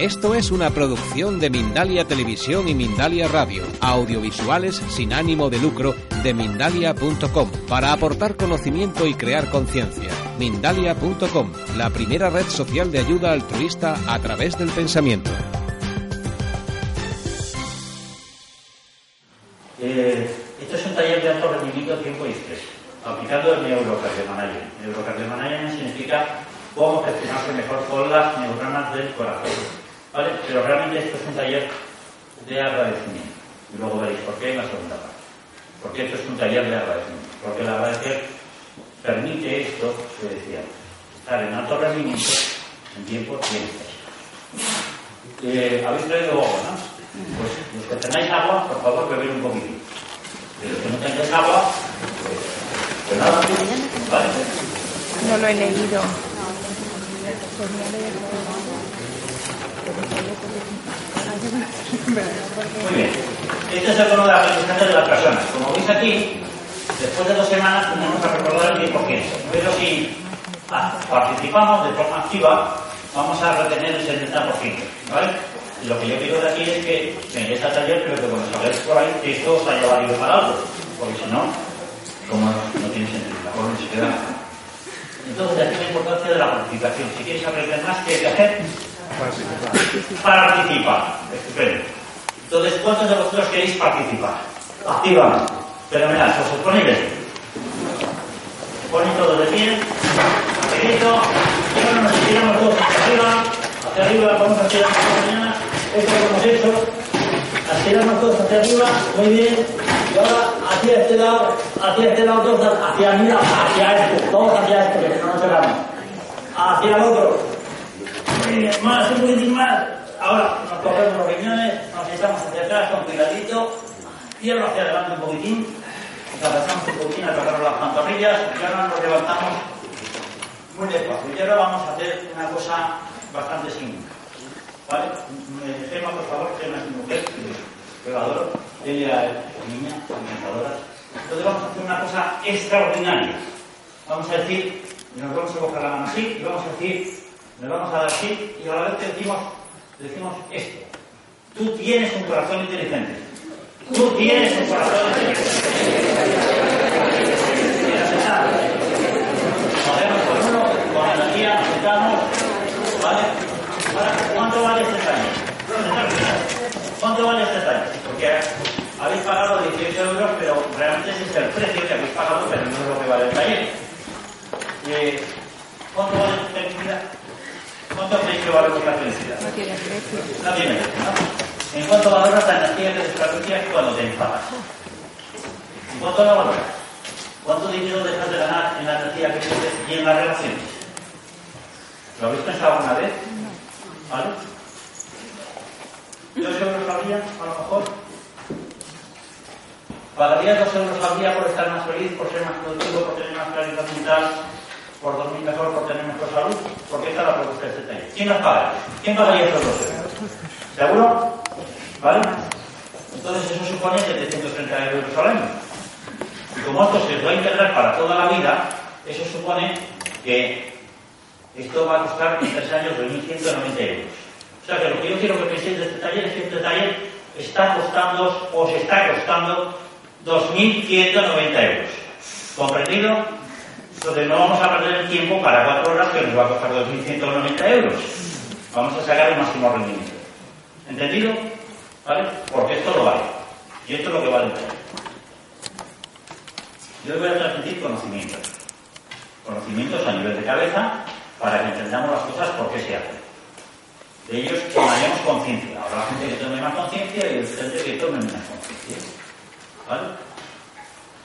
Esto es una producción de Mindalia Televisión y Mindalia Radio, audiovisuales sin ánimo de lucro de mindalia.com, para aportar conocimiento y crear conciencia. Mindalia.com, la primera red social de ayuda altruista a través del pensamiento. Eh, este es un taller de alto rendimiento, tiempo y estrés, aplicando el neurocardiomanagement. Neurocardiomanagement significa cómo gestionarse mejor con las neuronas del corazón. ¿Vale? Pero realmente esto es un taller de agradecimiento. Y luego veréis por qué en la segunda parte. Porque esto es un taller de agradecimiento. Porque el agradecer permite esto, que decía, estar en alto rendimiento en tiempo y en eh, Habéis traído agua, ¿no? Pues los que tenéis agua, por favor, beber un poquito. Y los que no tengáis agua, pues, pues nada, ¿vale? No lo he leído. Muy bien. Este es el tono de aprendizaje de las personas. Como veis aquí, después de dos semanas tenemos a recordar el 10%. Pero si participamos de forma activa, vamos a retener el 70%. ¿vale? Lo que yo quiero de aquí es que vengáis al taller, pero que cuando salgáis por ahí, que esto os haya valido para algo. Porque si no, como no tiene sentido, la se queda. Entonces, aquí la importancia de la participación. Si quieres aprender más, ¿qué hay que hacer? Participar. Estupendo. Entonces, ¿cuántos de vosotros queréis participar? Activamente. Fenomenal. ¿Os ponéis de Ponen todos de pie. Pequeñito. Y ahora nos tiramos todos hacia arriba. Hacia arriba. Vamos a tirar esta mañana. Esto lo hemos hecho. Tiramos todos hacia arriba. Muy bien. Y ahora hacia este lado. Hacia este lado todos. Hacia, mira, hacia esto. Todos hacia esto, que no nos cerramos. Hacia el otro más, un poquitín más. Ahora nos cogemos los riñones, nos echamos hacia atrás con cuidadito, cierro hacia adelante un poquitín, nos agachamos un poquitín, agarramos las pantorrillas y ahora nos levantamos muy despacio. Y ahora vamos a hacer una cosa bastante simple. ¿Vale? Gema, por favor, Gema es mi mujer, que la adoro. Ella es niña, encantadora. Entonces vamos a hacer una cosa extraordinaria. Vamos a decir, nos vamos a coger la mano así y vamos a decir nos vamos a dar así y a la vez que decimos, decimos esto. Tú tienes un corazón inteligente. Tú tienes un corazón inteligente. Podemos con uno, con energía, nos sentamos. ¿Vale? ¿cuánto vale este taller? ¿Cuánto vale este taller? Porque habéis pagado 18 euros, pero realmente ese es el precio que habéis pagado, pero no es lo que vale el taller. Eh, ¿Cuánto vale esta felicidad? ¿Cuánto creéis que vale vuestra felicidad? No tiene precio. No tiene precio, ¿no? ¿En cuánto valoras la energía que desperdicias cuando te enfadas? ¿En cuánto la valoras? ¿Cuánto dinero dejas de ganar en la energía que tienes y en las relaciones? ¿Lo habéis pensado alguna vez? ¿Vale? ¿Dos euros al día, a lo mejor? ¿Pagarías dos euros al día por estar más feliz, por ser más productivo, por tener más claridad mental, por dormir mejor, por tener mejor salud, porque esta es la propuesta de este taller. ¿Quién nos paga? ¿Quién pagaría estos dos euros? ¿Seguro? ¿Vale? Entonces eso supone 730 euros al año. Y como esto se va a integrar para toda la vida, eso supone que esto va a costar en tres años 2.190 euros. O sea que lo que yo quiero que penséis de este taller es que este taller está costando, os está costando 2.190 euros. ¿Comprendido? Entonces no vamos a perder el tiempo para cuatro horas que nos va a costar 2.190 euros. Vamos a sacar el máximo rendimiento. ¿Entendido? ¿Vale? Porque esto lo vale. Y esto es lo que vale Yo voy a transmitir conocimientos. Conocimientos a nivel de cabeza para que entendamos las cosas por qué se hacen. De ellos tomaremos conciencia. Habrá gente que tome más conciencia y gente que tome menos conciencia. ¿Vale?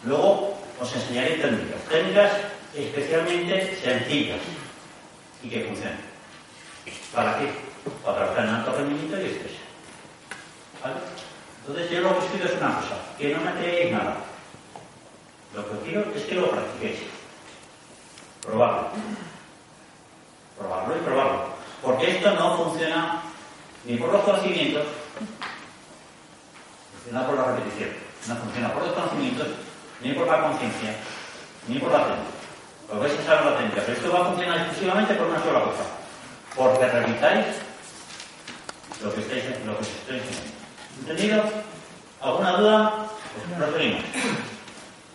Luego os enseñaré técnicas. Técnicas especialmente sencillas y que funcionen. ¿Para qué? Para trabajar en alto rendimiento y estrés. ¿Vale? Entonces yo lo que os pido es una cosa, que no me creéis nada. Lo que quiero es que lo practiquéis. Probarlo. Probarlo y probarlo. Porque esto no funciona ni por los conocimientos, funciona por la repetición. No funciona por los conocimientos, ni por la conciencia, ni por la técnica. Lo vais a la técnica, pero esto va a funcionar exclusivamente por una sola cosa. Porque repitáis lo que estáis, lo que os estoy enseñando. ¿Entendido? ¿Alguna duda? Pues proseguimos.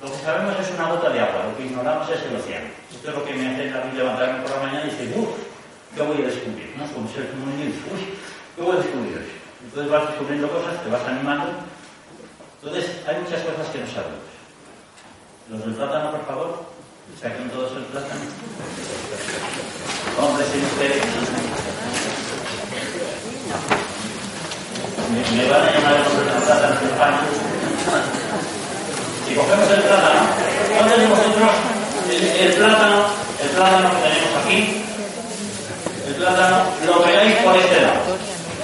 Lo que sabemos es una gota de agua, lo que ignoramos es el océano. Esto es lo que me hace a mí levantarme por la mañana y decir, uff, ¿qué voy a descubrir? ¿No? Es como ser un niño uy, ¿qué voy a descubrir? Entonces vas descubriendo cosas, te vas animando. Entonces, hay muchas cosas que no sabemos. Los del plátano, por favor, saquen todos el plátano. Hombre, si ustedes. Me, me van a llamar el nombre del plátano en España. Si cogemos el plátano, ¿dónde tenemos nosotros el, el plátano? El plátano que tenemos aquí. El plátano lo veáis por este lado.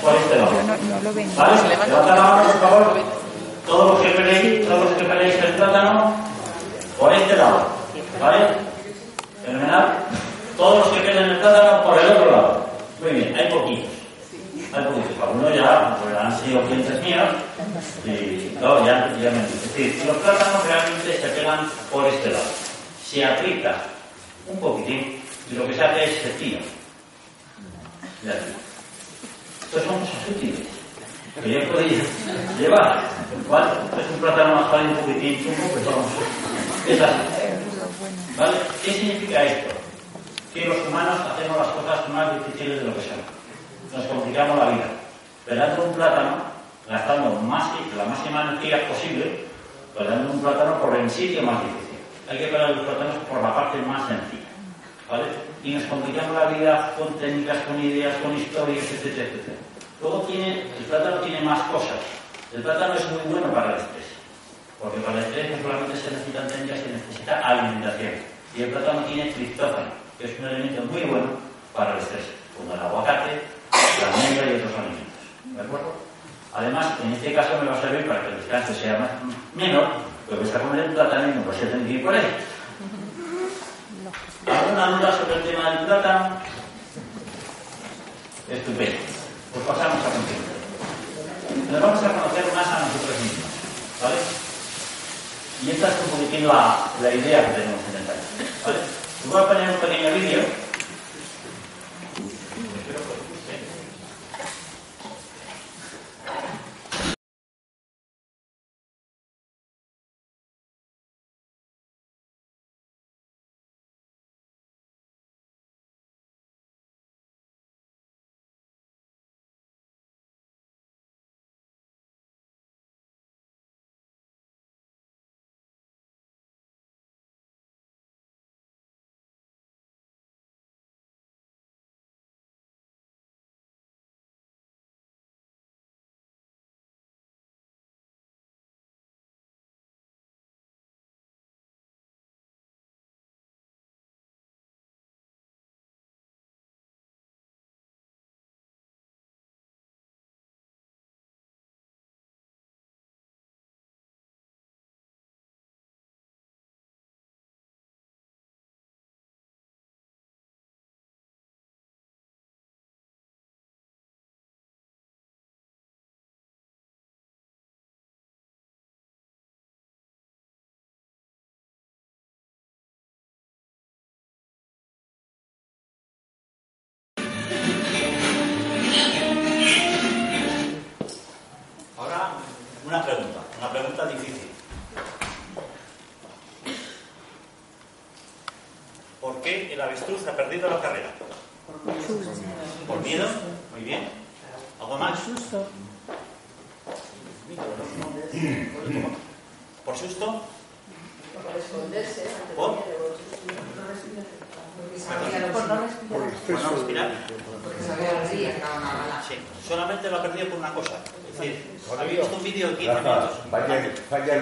Por este lado. ¿Vale? Levanta la mano, por favor. Todos los que peleéis, todos los que peleéis el plátano, por este lado. ¿Vale? Fenomenal. Todos los que peleen el plátano, por el otro lado. Muy bien, hay poquitos. Hay poquitos. Algunos ya pues, han sido clientes míos. Y no, ya, ya me Es decir, los plátanos realmente se pegan por este lado. Se aplica un poquitín y lo que se hace es se tira. Estos son cosas útiles que ya podéis llevar. ¿Vale? Es un plátano más un poquitín chungo, pues vamos. Es así. ¿Qué significa esto? Que los humanos hacemos las cosas más difíciles de lo que son. Nos complicamos la vida. Pelando un plátano, gastando más, la máxima energía posible, pelando un plátano por el sitio más difícil. Hay que pelar los plátanos por la parte más sencilla. ¿Vale? Y nos complicamos la vida con técnicas, con ideas, con historias, etcétera, etcétera. Luego tiene, el plátano tiene más cosas. El plátano es muy bueno para el estrés. Porque para el estrés no solamente se necesitan técnicas, se necesita alimentación. Y el plátano tiene triptófano, que es un elemento muy bueno para el estrés, como el aguacate, la almendra y otros alimentos. ¿De acuerdo? Además, en este caso me va a servir para que el descanso sea más, menor, porque está comer el plátano y no puede tener que ir por ahí. ¿Alguna duda sobre el tema del plátano? Estupendo. Pues pasamos a continuación. Nos vamos a conocer más a nosotros mismos. ¿Vale? Y esta es un poquitín la, la idea que tenemos en el taller. ¿Vale? Voy a poner un pequeño vídeo.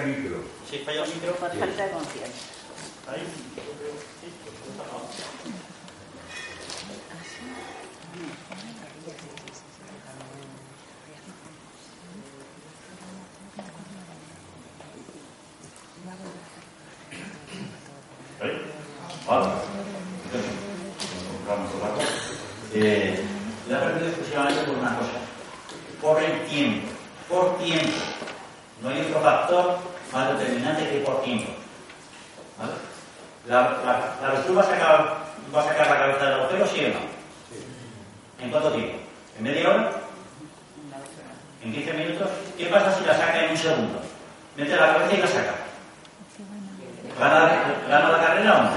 Micro. Sí, falla el micro. Por falta de confianza. Ahí. Sí, pues, no. ¿Ahí? Vale. Entonces, vamos a hablar. Eh, la he perdido exclusivamente por una cosa. Por el tiempo. Por tiempo. No hay otro factor más determinante que por tiempo. ¿Vale? ¿La, la, la avestruz va a, sacar, va a sacar la cabeza del agujero, sí o no? ¿En cuánto tiempo? ¿En media hora? segundo. Mete la cabeza y la saca. ¿Gana, gana la carrera o no?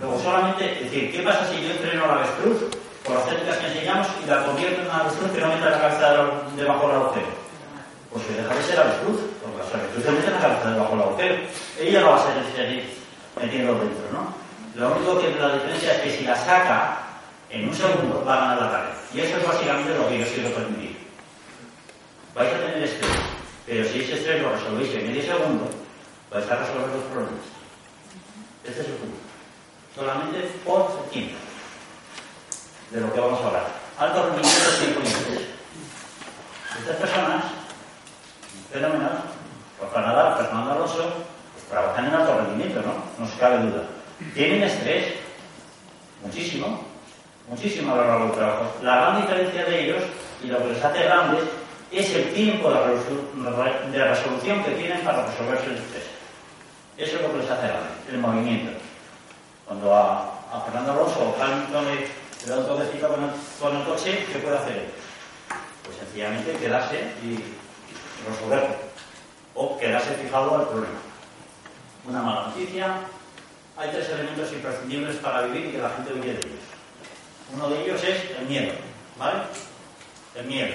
Luego solamente, es decir, ¿qué pasa si yo entreno la avestruz con las técnicas que enseñamos y la convierto en una avestruz que no mete la cabeza debajo del agujero? Pues que deja de ser avestruz, porque las avestruces meten la cabeza debajo del agujero. Ella no va a ser seguir metiendo dentro, ¿no? Lo único que la diferencia es que si la saca, en un segundo va a ganar la carrera. Y eso es básicamente lo que yo quiero permitir. Vais a tener estrés, pero si ese estrés lo resolvéis en medio segundo, vais a resolver los problemas. Este es el punto. Solamente por tiempo. De lo que vamos a hablar. Alto rendimiento y estrés. Estas personas, fenomenal, por Canadá, Fernando Alonso, trabajan en alto rendimiento, ¿no? No se cabe duda. Tienen estrés, muchísimo, muchísimo a lo largo del trabajo. La gran diferencia de ellos y lo que les hace grandes es el tiempo de resolución que tienen para resolverse el estrés. Eso es lo que les hace grandes, el movimiento. Cuando a, a Fernando Alonso o Hamilton le, le da un toquecito con el, coche, ¿qué puede hacer él? Pues sencillamente quedarse y resolverlo. O quedarse fijado al problema. Una mala noticia. Hay tres elementos imprescindibles para vivir y que la gente huye de ellos. Uno de ellos es el miedo. ¿Vale? El miedo.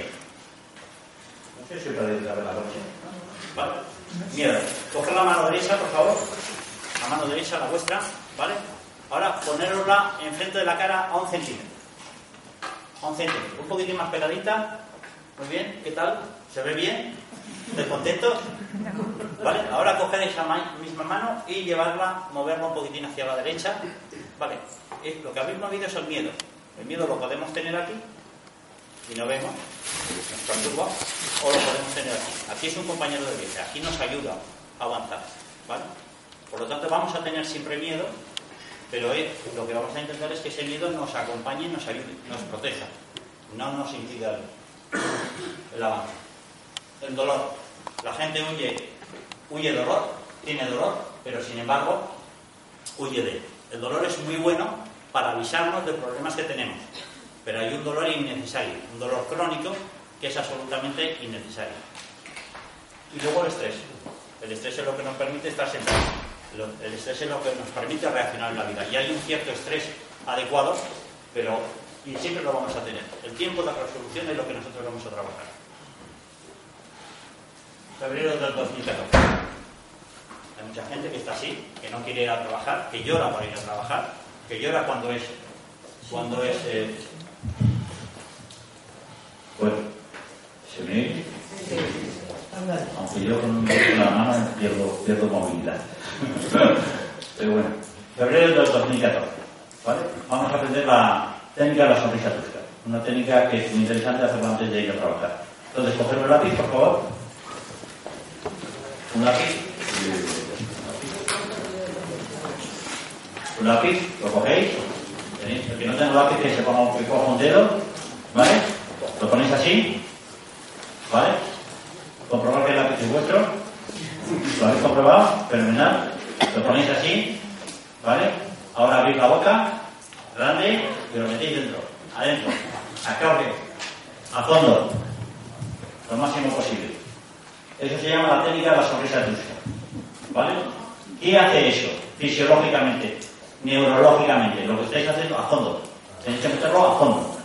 No sé si podéis ver la noche. ¿Vale? Miedo. Coger la mano derecha, por favor. La mano derecha, la vuestra. ¿Vale? Ahora ponerosla enfrente de la cara a un centímetro. A un centímetro. Un poquitín más pegadita. Muy bien. ¿Qué tal? ¿Se ve bien? ¿Estáis contentos? ¿Vale? Ahora coger esa misma mano y llevarla, moverla un poquitín hacia la derecha. ¿Vale? Lo que habéis movido es el miedo. El miedo lo podemos tener aquí y no vemos, nos perturba, o lo podemos tener aquí. Aquí es un compañero de viaje, aquí nos ayuda a avanzar. ¿Vale? Por lo tanto, vamos a tener siempre miedo, pero lo que vamos a intentar es que ese miedo nos acompañe, nos ayude, nos proteja, no nos impida el, el avance. El dolor. La gente huye, huye dolor, tiene dolor, pero sin embargo, huye de él. El dolor es muy bueno para avisarnos de problemas que tenemos, pero hay un dolor innecesario, un dolor crónico que es absolutamente innecesario. Y luego el estrés. El estrés es lo que nos permite estar sentados. El estrés es lo que nos permite reaccionar en la vida. Y hay un cierto estrés adecuado, pero y siempre lo vamos a tener. El tiempo de resolución es lo que nosotros vamos a trabajar. Febrero del 2014. Hay mucha gente que está así, que no quiere ir a trabajar, que llora para ir a trabajar, que llora cuando es cuando es eh... bueno se me aunque yo con la mano pierdo, pierdo movilidad pero bueno febrero del 2014 ¿vale? vamos a aprender la técnica de la sonrisa brusca una técnica que es muy interesante hacerla antes de ir a trabajar entonces coger un lápiz por favor un lápiz un lápiz lo cogéis el que no tenga lápiz que se ponga que coja un dedo, ¿vale? Lo ponéis así, ¿vale? Comprobar que el lápiz es vuestro. ¿Lo habéis comprobado? Fenomenal. Lo ponéis así, ¿vale? Ahora abrís la boca, grande, y lo metéis dentro, adentro, a a fondo, lo máximo posible. Eso se llama la técnica de la sonrisa brusca, ¿vale? ¿Qué hace eso fisiológicamente? neurológicamente, lo que estáis haciendo a fondo. Tenéis que meterlo a fondo.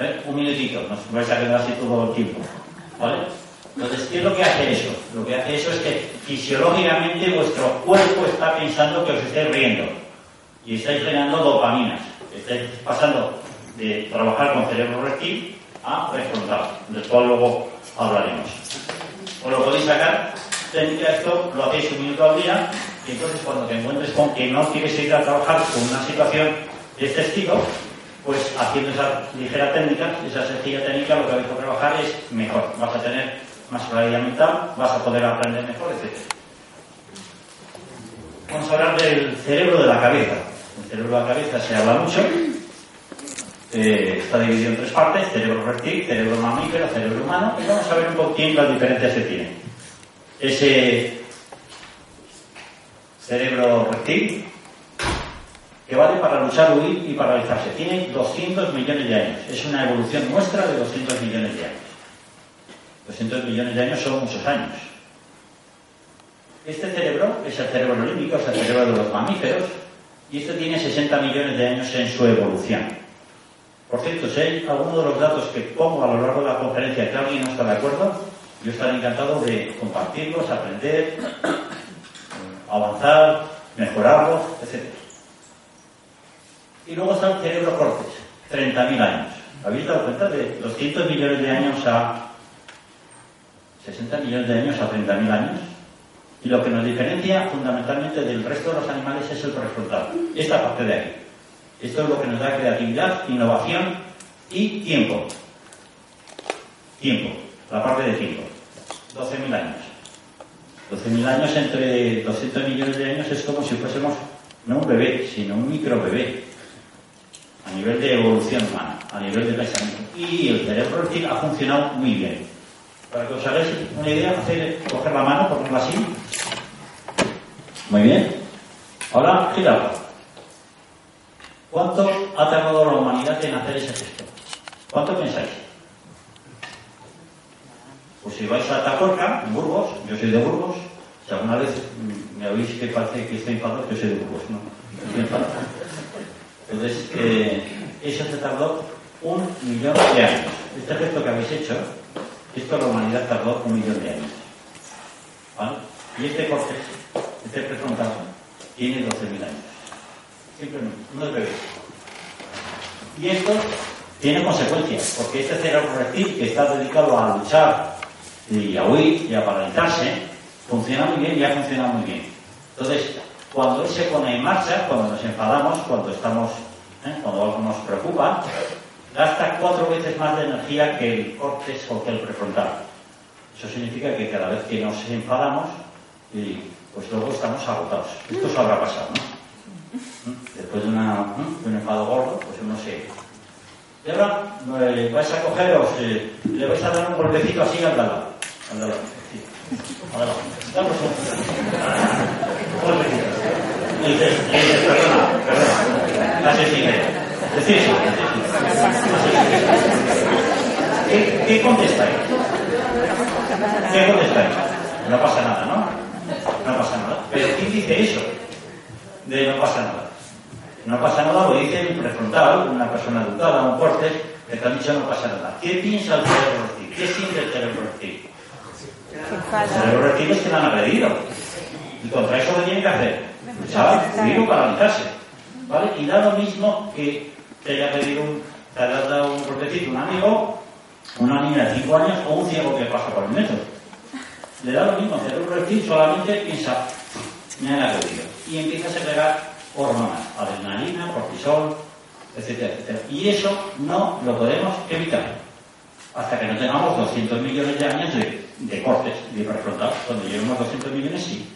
¿Eh? Un minutito, no vais a quedar así todo el tiempo. ¿Vale? Entonces, ¿qué es lo que hace eso? Lo que hace eso es que fisiológicamente vuestro cuerpo está pensando que os estáis riendo y estáis generando dopaminas. Estáis pasando de trabajar con cerebro reptil a prefrontal, del cual luego hablaremos. Os lo podéis sacar, técnica esto lo hacéis un minuto al día y entonces cuando te encuentres con que no quieres ir a trabajar con una situación de este estilo, pues haciendo esa ligera técnica, esa sencilla técnica, lo que vais a trabajar es mejor. Vas a tener más claridad mental, vas a poder aprender mejor, etc. Vamos a hablar del cerebro de la cabeza. El cerebro de la cabeza se habla mucho. Eh, está dividido en tres partes, cerebro reptil, cerebro mamífero, cerebro humano, y vamos a ver un poquito las diferencias que tiene. Ese cerebro reptil, que vale para luchar, huir y paralizarse. Tiene 200 millones de años. Es una evolución nuestra de 200 millones de años. 200 millones de años son muchos años. Este cerebro es el cerebro límbico, es el cerebro de los mamíferos, y esto tiene 60 millones de años en su evolución. Por cierto, si hay alguno de los datos que pongo a lo largo de la conferencia que alguien no está de acuerdo, yo estaré encantado de compartirlos, aprender, avanzar, mejorarlos, etc. Y luego está el cerebro cortes, 30.000 años. ¿Habéis dado cuenta de 200 millones de años a 60 millones de años a 30.000 años? Y lo que nos diferencia fundamentalmente del resto de los animales es el prefrontal. Esta parte de aquí. Esto es lo que nos da creatividad, innovación y tiempo. Tiempo, la parte de tiempo. 12.000 años. 12.000 años entre 200 millones de años es como si fuésemos no un bebé, sino un micro bebé. A nivel de evolución humana, a nivel de pensamiento. Y el cerebro ha funcionado muy bien. Para que os hagáis una idea, coger la mano, ponerla así. Muy bien. Ahora, girarla. ¿Cuánto ha tardado la humanidad en hacer ese gesto? ¿Cuánto pensáis? Pues si vais a Tacorca, en Burgos, yo soy de Burgos, si alguna vez me oís que parece que estoy enfadado, yo soy de Burgos, ¿no? Entonces, eh, eso se tardó un millón de años. Este gesto que habéis hecho, esto la humanidad tardó un millón de años. ¿Vale? Y este corte, este prefrontal, tiene 12.000 años. Simplemente, no es bebé. Y esto tiene consecuencias, porque este cerebro reptil que está dedicado a luchar y a huir y a paralizarse, funciona muy bien y ha funcionado muy bien. Entonces, cuando él se pone en marcha, cuando nos enfadamos, cuando estamos, ¿eh? cuando algo nos preocupa, gasta cuatro veces más de energía que el córtex o que el prefrontal. Eso significa que cada vez que nos enfadamos, pues luego estamos agotados. Esto os habrá pasado, ¿no? Después de, un enfado gordo, pues uno se... Y ahora eh, vais a cogeros, le vais a dar un golpecito así al lado. Al lado. Damos un golpecito. Y dices, perdona, perdona. Decís, ¿Qué, ¿Qué contestáis? ¿Qué contestáis? No pasa nada, ¿no? No pasa nada. Pero ¿quién dice eso? De no pasa nada. No pasa nada lo dice el prefrontal, una persona educada, un corte, que te han dicho no pasa nada. ¿Qué piensa el cerebro reptil? ¿Qué siente el cerebro reptil? El cerebro reptil es que le han agredido. Y contra eso lo tiene que hacer. Luchar, huir o paralizarse. ¿Vale? Y da lo mismo que te haya pedido un, te haya dado un golpecito un amigo, una niña de 5 años o un ciego que pasa por el metro. Le da lo mismo, el cerebro reptil solamente piensa, me han. Y empieza a segregar hormonas, adrenalina, cortisol, etcétera, etcétera. Y eso no lo podemos evitar hasta que no tengamos 200 millones de años de, de cortes de prefrontal. Cuando lleguemos 200 millones, sí.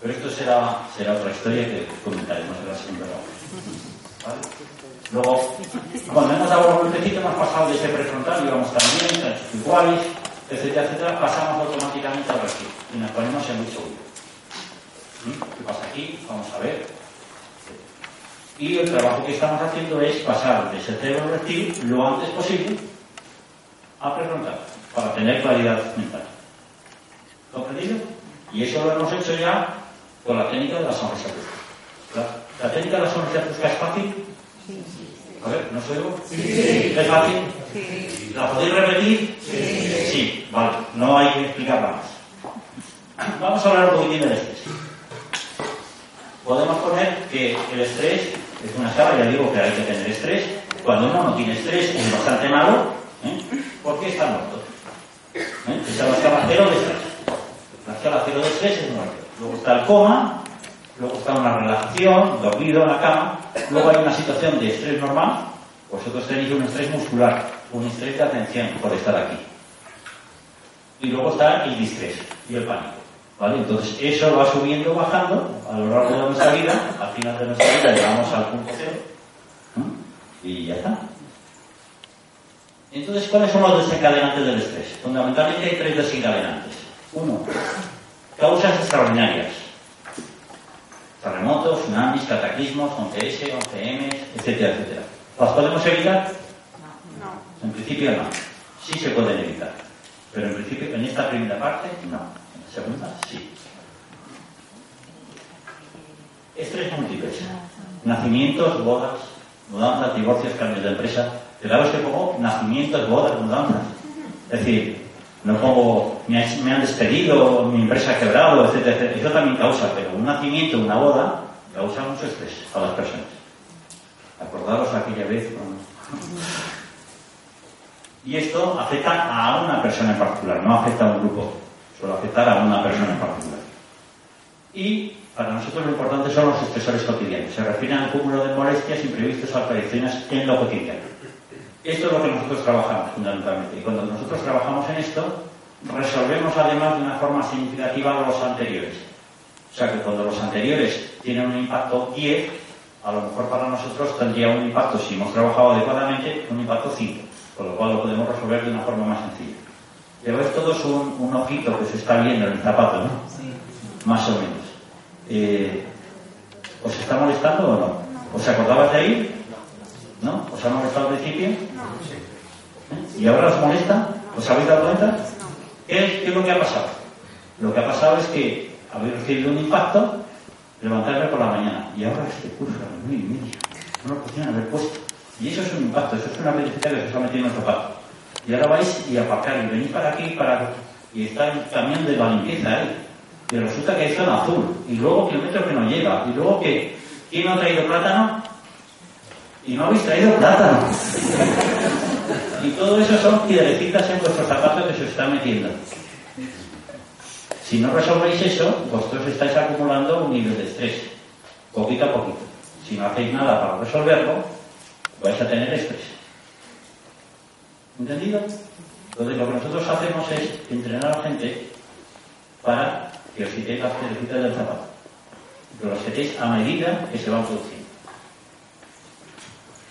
Pero esto será, será otra historia que comentaremos en la segunda ¿Vale? Luego, cuando hemos dado un golpecito, hemos pasado de ese prefrontal, íbamos también, iguales, etcétera, etcétera, pasamos automáticamente al reptil y nos ponemos en muy seguro. ¿Qué pasa aquí? Vamos a ver. Y el trabajo que estamos haciendo es pasar de ese cerebro reptil lo antes posible a prefrontal, para tener claridad mental. ¿Comprendido? Y eso lo hemos hecho ya con la técnica de la sonrisa. ¿La, la técnica de la sonrisa es fácil? A ver, ¿no se oigo? Sí. ¿Es fácil? Sí. ¿La podéis repetir? Sí. Sí, vale, no hay que explicarla más. Vamos a hablar un poquitín del estrés. Podemos poner que el estrés es una escala, ya digo que hay que tener estrés. Cuando uno no tiene estrés es bastante malo, ¿eh? porque está muerto. ¿Eh? Esa es la escala cero de estrés. La escala cero de estrés es muerto. Luego está el coma, luego está una relajación, dormido en la cama, luego hay una situación de estrés normal, vosotros tenéis un estrés muscular, un estrés de atención por estar aquí. Y luego está el distrés y el pánico. ¿Vale? Entonces eso va subiendo, bajando a lo largo de nuestra vida, al final de nuestra vida llegamos al punto cero y ya está. Entonces, ¿cuáles son los desencadenantes del estrés? Fundamentalmente hay tres desencadenantes. Uno, causas extraordinarias. Terremotos, tsunamis, cataclismos, 11S, 11M, etcétera, etcétera. ¿Las podemos evitar? No. En principio no. Sí se pueden evitar. Pero en principio, en esta primera parte, no. En la segunda, sí. Estrés múltiples. Nacimientos, bodas, mudanzas, divorcios, cambios de empresa. Pero ahora se pongo nacimientos, bodas, mudanzas. Es decir, no pongo, me, me han despedido, mi empresa ha quebrado, etcétera. Eso también causa, pero un nacimiento, una boda, causa mucho estrés a las personas. Acordaros aquella vez cuando... Y esto afecta a una persona en particular, no afecta a un grupo, solo afectar a una persona en particular. Y para nosotros lo importante son los estresores cotidianos. Se refieren al cúmulo de molestias, imprevistos o apariciones en lo cotidiano. Esto es lo que nosotros trabajamos fundamentalmente. Y cuando nosotros trabajamos en esto, resolvemos además de una forma significativa los anteriores. O sea que cuando los anteriores tienen un impacto 10, a lo mejor para nosotros tendría un impacto, si hemos trabajado adecuadamente, un impacto 5. Con lo cual lo podemos resolver de una forma más sencilla. Lleváis todos un, un ojito que se está viendo en el zapato, ¿no? Más o menos. Eh, ¿Os está molestando o no? ¿Os acordabas de ahí? ¿No? ¿Os ha molestado al principio? ¿Y ahora os molesta? ¿Os habéis dado cuenta? ¿Qué es, qué es lo que ha pasado? Lo que ha pasado es que habéis recibido un impacto, levantarme por la mañana, y ahora este curso a las y media, no lo podían haber puesto. Y eso es un impacto, eso es una verificación que se está metiendo en el zapato. Y ahora vais y aparcar y venís para aquí para y está el camión de la limpieza ahí. Y resulta que hay zona azul. Y luego kilómetros que no llega. Y luego que ¿quién no ha traído plátano? Y no habéis traído plátano. Y todo eso son piedrecitas en vuestros zapatos que se os están metiendo. Si no resolvéis eso, vosotros estáis acumulando un nivel de estrés, poquito a poquito. Si no hacéis nada para resolverlo, vais a tener estrés. ¿Entendido? Entonces lo que nosotros hacemos es entrenar a la gente para que os quitéis las piedrecitas del zapato. Que los quitéis a medida que se van produciendo.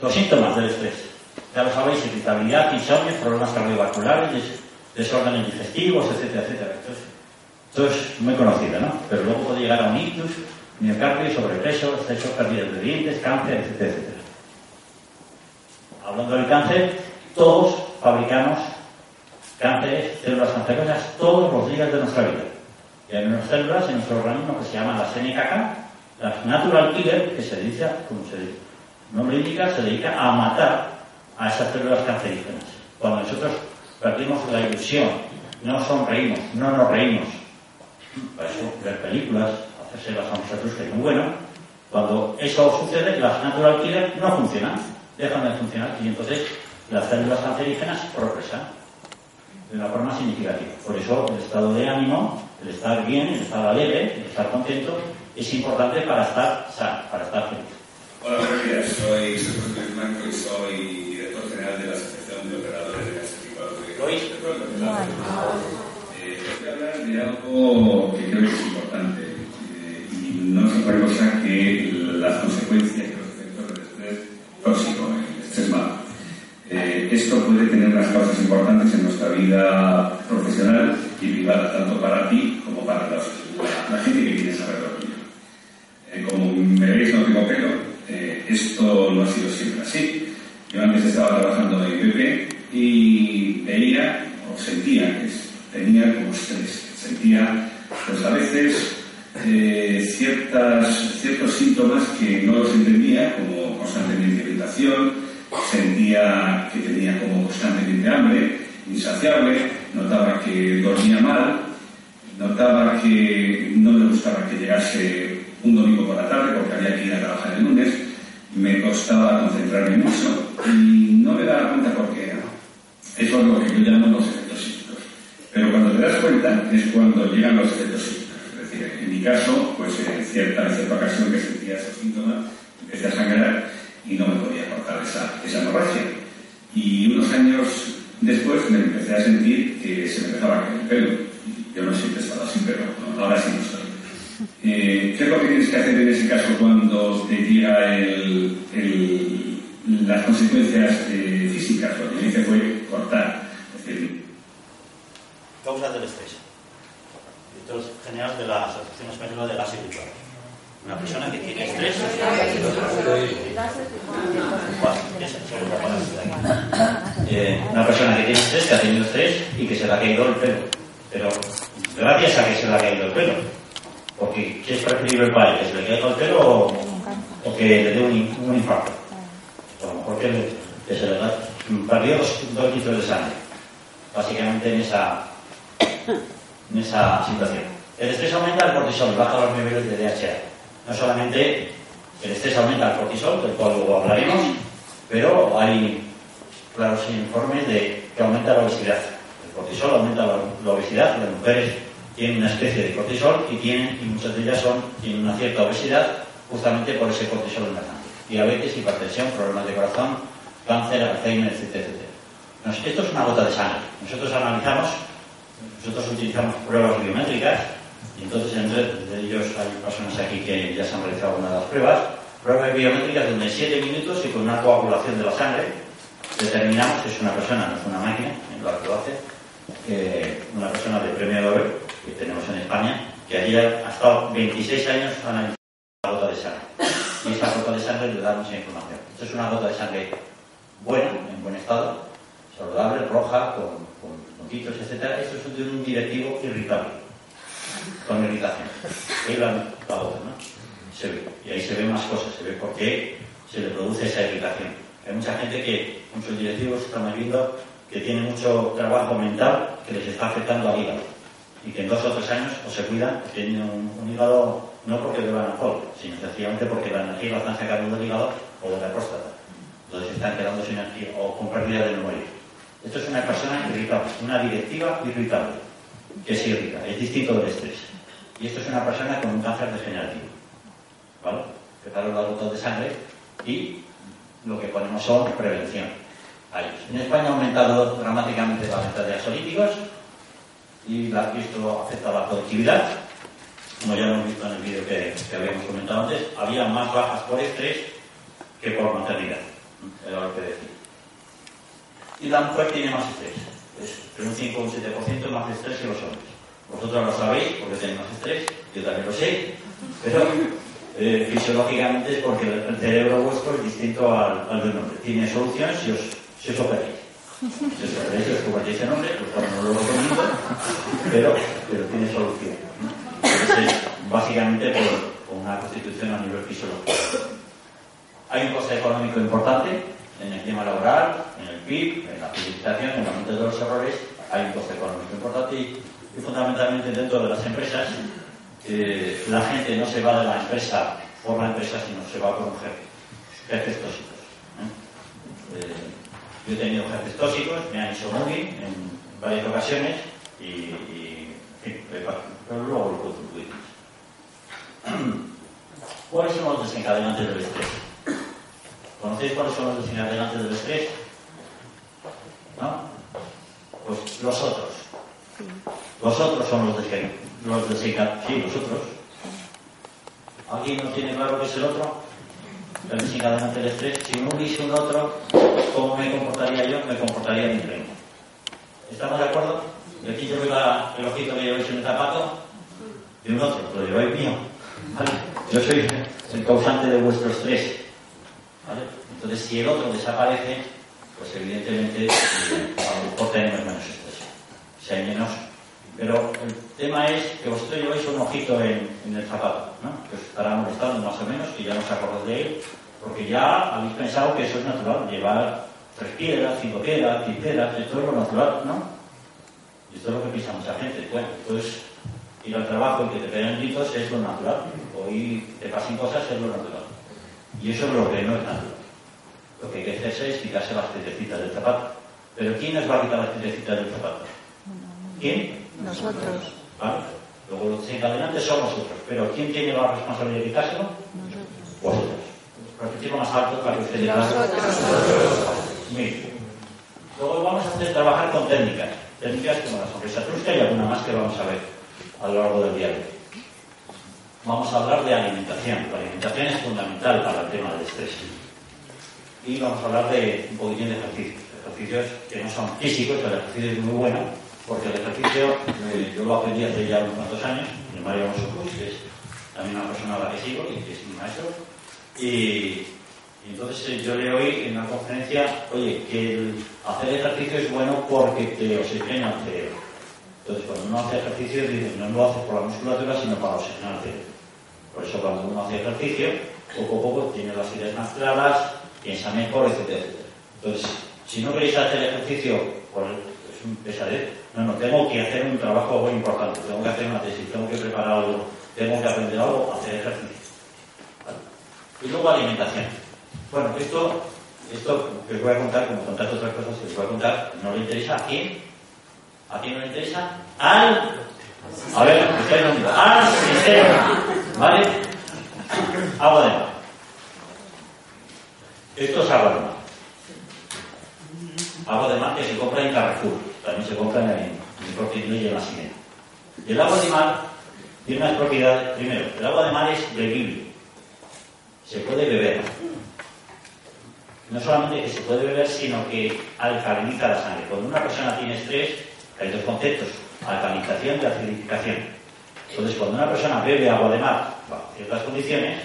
Los síntomas del estrés. Ya lo sabéis, irritabilidad, insomnio, problemas cardiovasculares, des- desórdenes digestivos, etcétera, etcétera. Entonces, esto es muy conocido, ¿no? Pero luego puede llegar a un ictus, miocardio, sobrepeso, exceso, pérdida de dientes, cáncer, etcétera, etcétera. Hablando del cáncer, todos fabricamos cánceres, células cancerosas, todos los días de nuestra vida. Y hay unas células en nuestro organismo que se llaman las NKK, las Natural Killer, que se dedica, como se dice, nombre indica, se dedica a matar a esas células cancerígenas. Cuando nosotros perdimos la ilusión, no sonreímos, no nos reímos, para eso ver películas, hacerse las que es muy bueno, cuando eso sucede, las natural killer no funcionan, dejan de funcionar y entonces las células cancerígenas progresan de una forma significativa. Por eso el estado de ánimo, el estar bien, el estar alegre, el estar contento, es importante para estar sano, para estar feliz. Hola, buenos días. Soy Jesús y soy general de la Asociación de Operadores de Clasificados de. Eh, voy a hablar de algo que creo que es importante eh, y no es otra cosa que las consecuencias y los efectos del estrés tóxico, el estrés malo. Eh, esto puede tener unas causas importantes en nuestra vida profesional y privada, tanto para ti como para la, la gente que saber lo tuyo. Eh, como me veis, no tengo pelo. Eh, esto no ha sido siempre así. Yo antes estaba trabajando en BP y veía o sentía que tenía como estrés. Sentía, pues a veces, eh, ciertas, ciertos síntomas que no los entendía, como constantemente irritación, sentía que tenía como constantemente hambre, insaciable, notaba que dormía mal, Notaba que no me gustaba que llegase un domingo por la tarde porque había que ir a trabajar el lunes. Me costaba concentrarme mucho y no me daba cuenta por qué era. Eso es lo que yo llamo los efectos psíquicos. Pero cuando te das cuenta es cuando llegan los efectos psíquicos. Es decir, en mi caso, pues en cierta, en cierta ocasión que sentía esos síntomas, empecé a sangrar y no me podía cortar esa, esa hemorragia. Y unos años después me empecé a sentir que se me empezaba a caer el pelo. Yo no siempre he estado así, pero no, ahora sí. Eh, ¿Qué es lo que tienes que hacer en ese caso cuando te llega el, el- las consecuencias eh, físicas? Lo que hice fue cortar. Es decir, Causas del estrés. Director general de la Asociación Española de Gas y. Una persona que tiene estrés. Eh, una persona que tiene estrés, que ha tenido estrés y que se le ha caído el pelo. Pero gracias a que se le ha caído el pelo. Porque ¿qué es preferible para él? ¿Que se le el pelo o, o que le dé un, un infarto? A lo mejor que, que se le da, perdió dos, dos litros de sangre, básicamente en esa, en esa situación. El estrés aumenta el cortisol, baja los niveles de DHA. No solamente el estrés aumenta el cortisol, del cual luego hablaremos, pero hay claros informes de que aumenta la obesidad. El cortisol aumenta la, la obesidad, las mujeres tienen una especie de cortisol y tienen, y muchas de ellas son, tienen una cierta obesidad justamente por ese cortisol emergente. Diabetes, hipertensión, problemas de corazón, cáncer, Alzheimer, etcétera, etcétera. Esto es una gota de sangre. Nosotros analizamos, nosotros utilizamos pruebas biométricas, y entonces entre ellos hay personas aquí que ya se han realizado una de las pruebas, pruebas biométricas donde en 7 minutos y con una coagulación de la sangre determinamos que es una persona, no es una máquina, en la que lo hace, que una persona de premio Nobel que tenemos en España, que allí ha estado 26 años analizando la gota de sangre. Y esa gota de sangre le da mucha información. Esto es una gota de sangre buena, en buen estado, saludable, roja, con, con puntitos, etc. Esto es un directivo irritable, con irritación. Ahí la, la gota, ¿no? Ve. Y ahí se ven más cosas, se ve por qué se le produce esa irritación. Hay mucha gente que, muchos directivos estamos viendo que tienen mucho trabajo mental que les está afectando al hígado. Y que en dos o tres años o se cuidan, tienen un, un hígado no porque beban alcohol, sino sencillamente porque la energía la están sacando del hígado o de la próstata. Entonces están quedando sin energía o con pérdida de memoria. Esto es una persona irritable, una directiva irritable, que se irrita, es distinto del estrés. Y esto es una persona con un cáncer degenerativo. ¿Vale? Preparo los datos de sangre y lo que ponemos son prevención. a ellos. En España ha aumentado dramáticamente la venta de ansiolíticos y, la- esto afecta a la productividad. Como ya hemos visto en el vídeo que, habíamos comentado antes, había más bajas por estrés que por maternidad. Era lo que decía. Y la mujer tiene más estrés. Es un 5 o un 7% más estrés que los hombres. Vosotros lo sabéis porque tenéis más estrés, yo también lo sé, pero eh, fisiológicamente es porque el cerebro vuestro es distinto al, al de un hombre. Tiene solución si os, si os. Operáis y os convertéis en hombre, pues no lo recomiendo, pero, pero tiene solución. Entonces, es básicamente por, por una constitución a nivel fisiológico. Hay un coste económico importante en el tema laboral, en el PIB, en la fidelización, en el aumento de los errores. Hay un coste económico importante y, y fundamentalmente dentro de las empresas eh, la gente no se va de la empresa por la empresa, sino se va por un jefe. Jefes tóxicos. ¿eh? Eh, yo he tenido jefes tóxicos, me han hecho moving en varias ocasiones y, y en fin, pero luego lo contribuimos. ¿Cuáles son los desencadenantes del estrés? ¿Conocéis cuáles son los desencadenantes del estrés? ¿No? Pues los otros. Los otros son los, desen- los desencadenantes. Sí, los otros. ¿Alguien no tiene claro qué es el otro? El estrés. Si no hubiese un otro, ¿cómo me comportaría yo? Me comportaría diferente. ¿Estamos de acuerdo? Y aquí yo veo el ojito que lleváis en el zapato de un otro, lo lleváis mío. ¿Vale? Yo soy el causante de vuestro estrés. Entonces, si el otro desaparece, pues evidentemente eh, a lo mejor tenemos menos estrés. Si hay menos. Pero el tema es que vosotros lleváis un ojito en, el zapato, ¿no? Que os estará molestando más o menos, que ya no os acordáis de él, porque ya habéis pensado que eso es natural, llevar tres piedras, cinco piedras, piedras, esto es lo natural, ¿no? Y esto es lo que piensa mucha gente. Bueno, entonces ir al trabajo y que te peguen gritos es lo natural. Hoy te pasen cosas es lo natural. Y eso es lo que no es natural. Lo que hay que hacerse es quitarse las piedrecitas del zapato. Pero ¿quién nos va a quitar las piedrecitas del zapato? ¿Quién? Nosotros. ¿Vale? Luego los desencadenantes son nosotros. Pero ¿quién tiene la responsabilidad de quitárselo? Vosotros. Repetirlo más alto para que ustedes Mire. Luego vamos a hacer trabajar con técnicas. Técnicas como la sonrisa trusca y alguna más que vamos a ver a lo largo del hoy. Vamos a hablar de alimentación. La alimentación es fundamental para el tema del estrés. Y vamos a hablar de un poquitín de ejercicios. Ejercicios que no son físicos, el ejercicio es muy bueno, porque el ejercicio eh, yo lo aprendí hace ya unos cuantos años, de Mario Alonso que es también una persona a la que sigo y que es mi maestro. Y, entonces eh, yo le oí en una conferencia, oye, que hacer ejercicio es bueno porque te oxigena el cerebro. Entonces, cuando uno hace ejercicio, dice, no lo hace por la musculatura, sino para oxigenar el cerebro. Por eso, cuando uno hace ejercicio, poco a poco tiene las ideas más claras, piensa mejor, etcétera. Entonces, si no queréis hacer ejercicio, pues es un pesadez. No, no, tengo que hacer un trabajo muy importante, tengo que hacer una tesis, tengo que preparar algo, tengo que aprender algo, hacer ejercicio. Y luego alimentación. Bueno, esto, esto que os voy a contar, como contar otras cosas que os voy a contar, no le interesa a quién. ¿A quién no le interesa? Al. A ver, ustedes no digo, al sistema. ¿Vale? Agua de mar. Esto es agua de mar. Agua de mar que se compra en Carrefour, se compra en, en Corte Inglés y en la el agua de mar tiene unas propiedades. Primero, el agua de mar es bebible. Se puede beber. No solamente que se puede beber, sino que alcaliniza la sangre. Cuando una persona tiene estrés, hay dos conceptos, alcalinización y acidificación. Entonces, cuando una persona bebe agua de mar, bajo ciertas condiciones,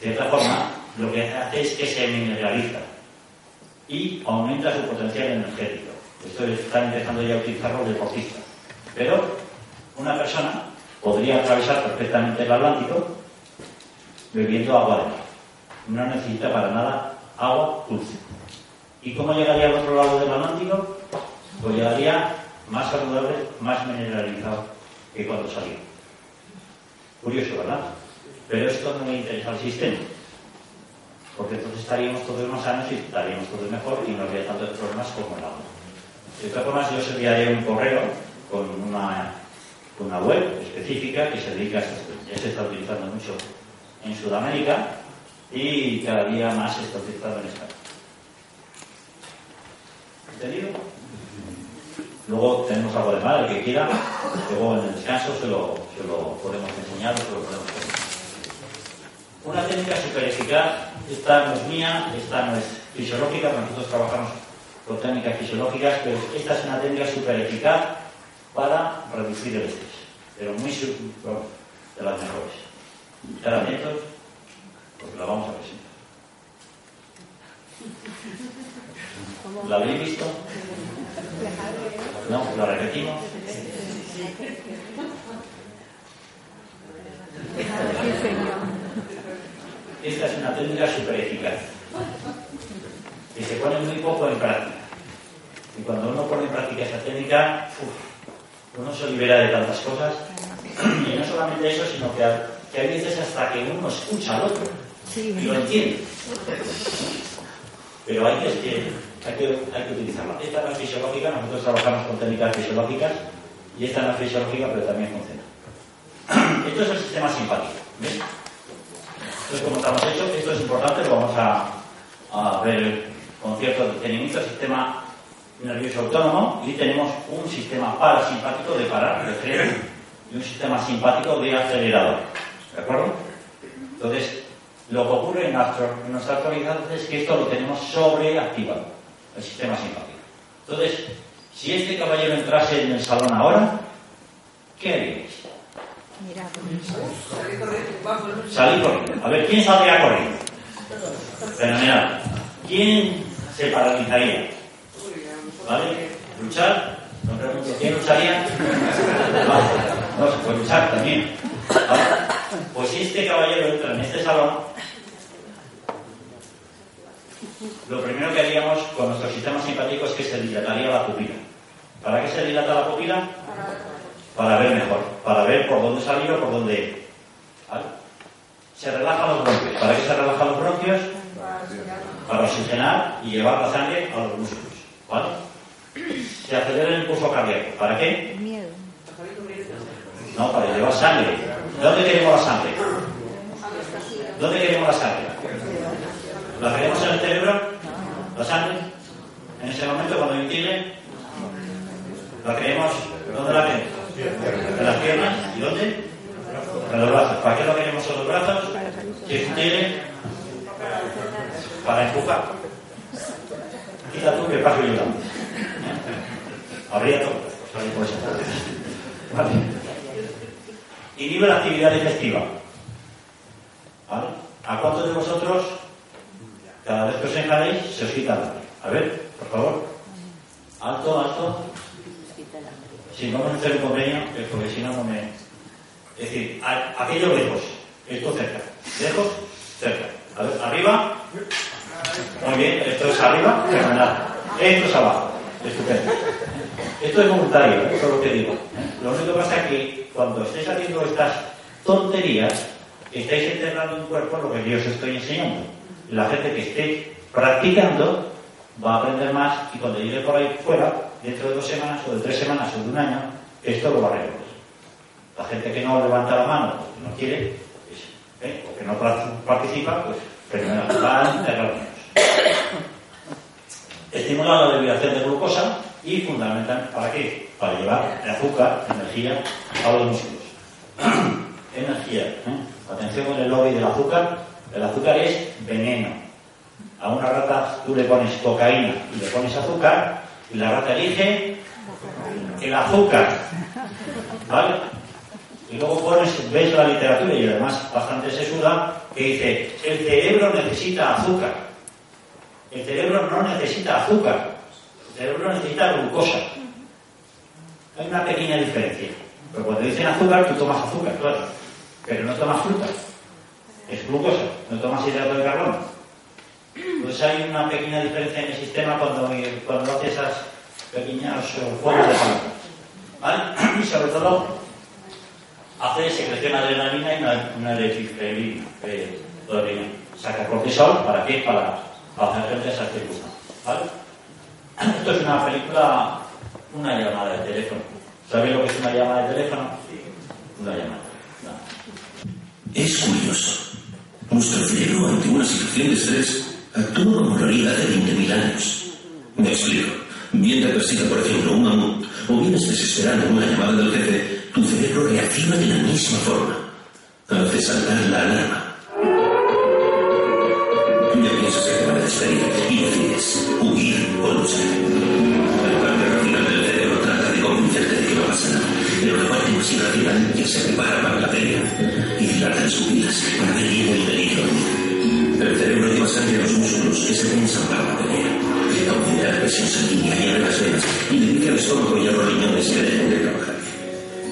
de cierta forma, lo que hace es que se mineraliza y aumenta su potencial energético. Esto están empezando ya a utilizarlo los deportistas. Pero una persona podría atravesar perfectamente el Atlántico bebiendo agua de mar. No necesita para nada agua dulce. ¿Y cómo llegaría al otro lado del Atlántico? Pues llegaría más saludable, más mineralizado que cuando salió. Curioso, ¿verdad? Pero esto no le interesa al sistema. Porque entonces estaríamos todos más sanos y estaríamos todos mejor y no habría tantos problemas como el agua. De todas formas, yo os enviaré un correo con una, web específica que se dedica a esto. Ya se está utilizando mucho en Sudamérica y cada día más se está utilizando en España. ¿Entendido? Luego tenemos algo de mar, el que quiera. Luego en el descanso se lo, podemos enseñar, se lo podemos poner. Una técnica súper eficaz, esta no es mía, esta no es fisiológica, nosotros trabajamos con técnicas fisiológicas, pero esta es una técnica súper eficaz para reducir el estrés, pero muy de las mejores. Estar atentos, porque la vamos a presentar. ¿La habéis visto? No, la repetimos. Esta es una técnica súper eficaz. Y se pone muy poco en práctica. Y cuando uno pone en técnica, uf, uno se libera de tantas cosas. Y no solamente eso, sino que, a- que hay veces hasta que uno escucha al otro y lo entiende. Pero hay que- hay que, hay que utilizarla. Esta no es fisiológica, nosotros trabajamos con técnicas fisiológicas y esta no es fisiológica, pero también funciona. Esto es el sistema simpático. ¿ves? Entonces, como estamos hechos, esto es importante, lo vamos a, a ver con cierto detenimiento, el sistema nervioso autónomo, y tenemos un sistema parasimpático de parar, de freno, y un sistema simpático de acelerador. ¿De acuerdo? Entonces, lo que ocurre en, nuestra actualidad es que esto lo tenemos sobreactivado, el sistema simpático. Entonces, si este caballero entrase en el salón ahora, ¿qué haríais? Salí corriendo. Salir corriendo. A ver, ¿quién saldría corriendo? Fenomenal. ¿Quién se paralizaría? ¿Vale? ¿Luchar? No pregunto, ¿quién lucharía? Vale. No, se puede luchar también. ¿Vale? Pues si este caballero entra en este salón, lo primero que haríamos con nuestro sistema simpático es que se dilataría la pupila. ¿Para qué se dilata la pupila? Para ver mejor, para ver por dónde salir o por dónde ir. ¿Vale? Se relajan los bronquios. ¿Para qué se relajan los bronquios? Para oxigenar y llevar la sangre a los músculos. Se acelera el impulso cardíaco. ¿Para qué? miedo. No, para llevar sangre. ¿Dónde queremos la sangre? ¿Dónde queremos la sangre? ¿La queremos en el cerebro? ¿La sangre? En ese momento, cuando inicie, ¿la queremos? ¿Dónde la queremos? ¿En las piernas? ¿Y dónde? En los brazos. ¿Para qué lo queremos en los brazos? Si quiere, para empujar. Quita tú que paso yo antes. Habría todo. Pues. Vale. La actividad digestiva. ¿Vale? ¿A cuántos de vosotros, cada vez que os enjaréis, se os quita el hambre? A ver, por favor. Alto, alto. Sí, vamos a hacer un convenio, que porque si no, no me. Es decir, aquello lejos, esto cerca. Lejos, cerca. A ver, arriba. Muy bien, esto es arriba, fenomenal. Esto es abajo, estupendo. Esto es voluntario, eso es lo que digo. Lo único que pasa es que cuando estéis haciendo estas tonterías, estáis entrenando un cuerpo lo que yo os estoy enseñando. La gente que esté practicando va a aprender más y cuando llegue por ahí fuera, dentro de dos semanas o de tres semanas o de un año, esto lo va a reconocer. La gente que no levanta la mano porque no quiere, pues, ¿eh? o que no participa, pues fenomenal, va a. Estimula la liberación de glucosa y fundamentalmente, ¿para qué? Para llevar azúcar, energía a los músculos. energía. ¿eh? Atención con el lobby del azúcar. El azúcar es veneno. A una rata tú le pones cocaína y le pones azúcar y la rata elige el azúcar. ¿Vale? Y luego pones, ves la literatura y además bastante se suda, que dice, el cerebro necesita azúcar. El cerebro no necesita azúcar. El cerebro necesita glucosa. Hay una pequeña diferencia. Pero cuando dicen azúcar, tú tomas azúcar, claro. Pero no tomas fruta. Es glucosa. No tomas hidrato de carbono. Pues hay una pequeña diferencia en el sistema cuando, cuando hace esas pequeñas eh, juegos de palabras. ¿Vale? Y sobre todo, hace secreción adrenalina y una, una eh. Saca cortisol, ¿para qué? Para, para hacer frente a esas circunstancias. ¿Vale? Esto es una película, una llamada de teléfono. ¿Sabéis lo que es una llamada de teléfono? Una llamada. No. Es curioso. Nuestro cerebro ante una situación de estrés actúa como lo haría hace 20.000 años. Me explico. Bien te persiga, por ejemplo, un mamut, o bien estés esperando una llamada del jefe, tu cerebro reacciona de la misma forma. Hace saltar la alarma. Ya se prepara para la pelea y dilata las pupilas para bien el peligro. El cerebro lleva sangre a los músculos que se tensan para la pelea. La presión sanguínea y abre las venas y dice al estómago y a los riñones que dejen de trabajar.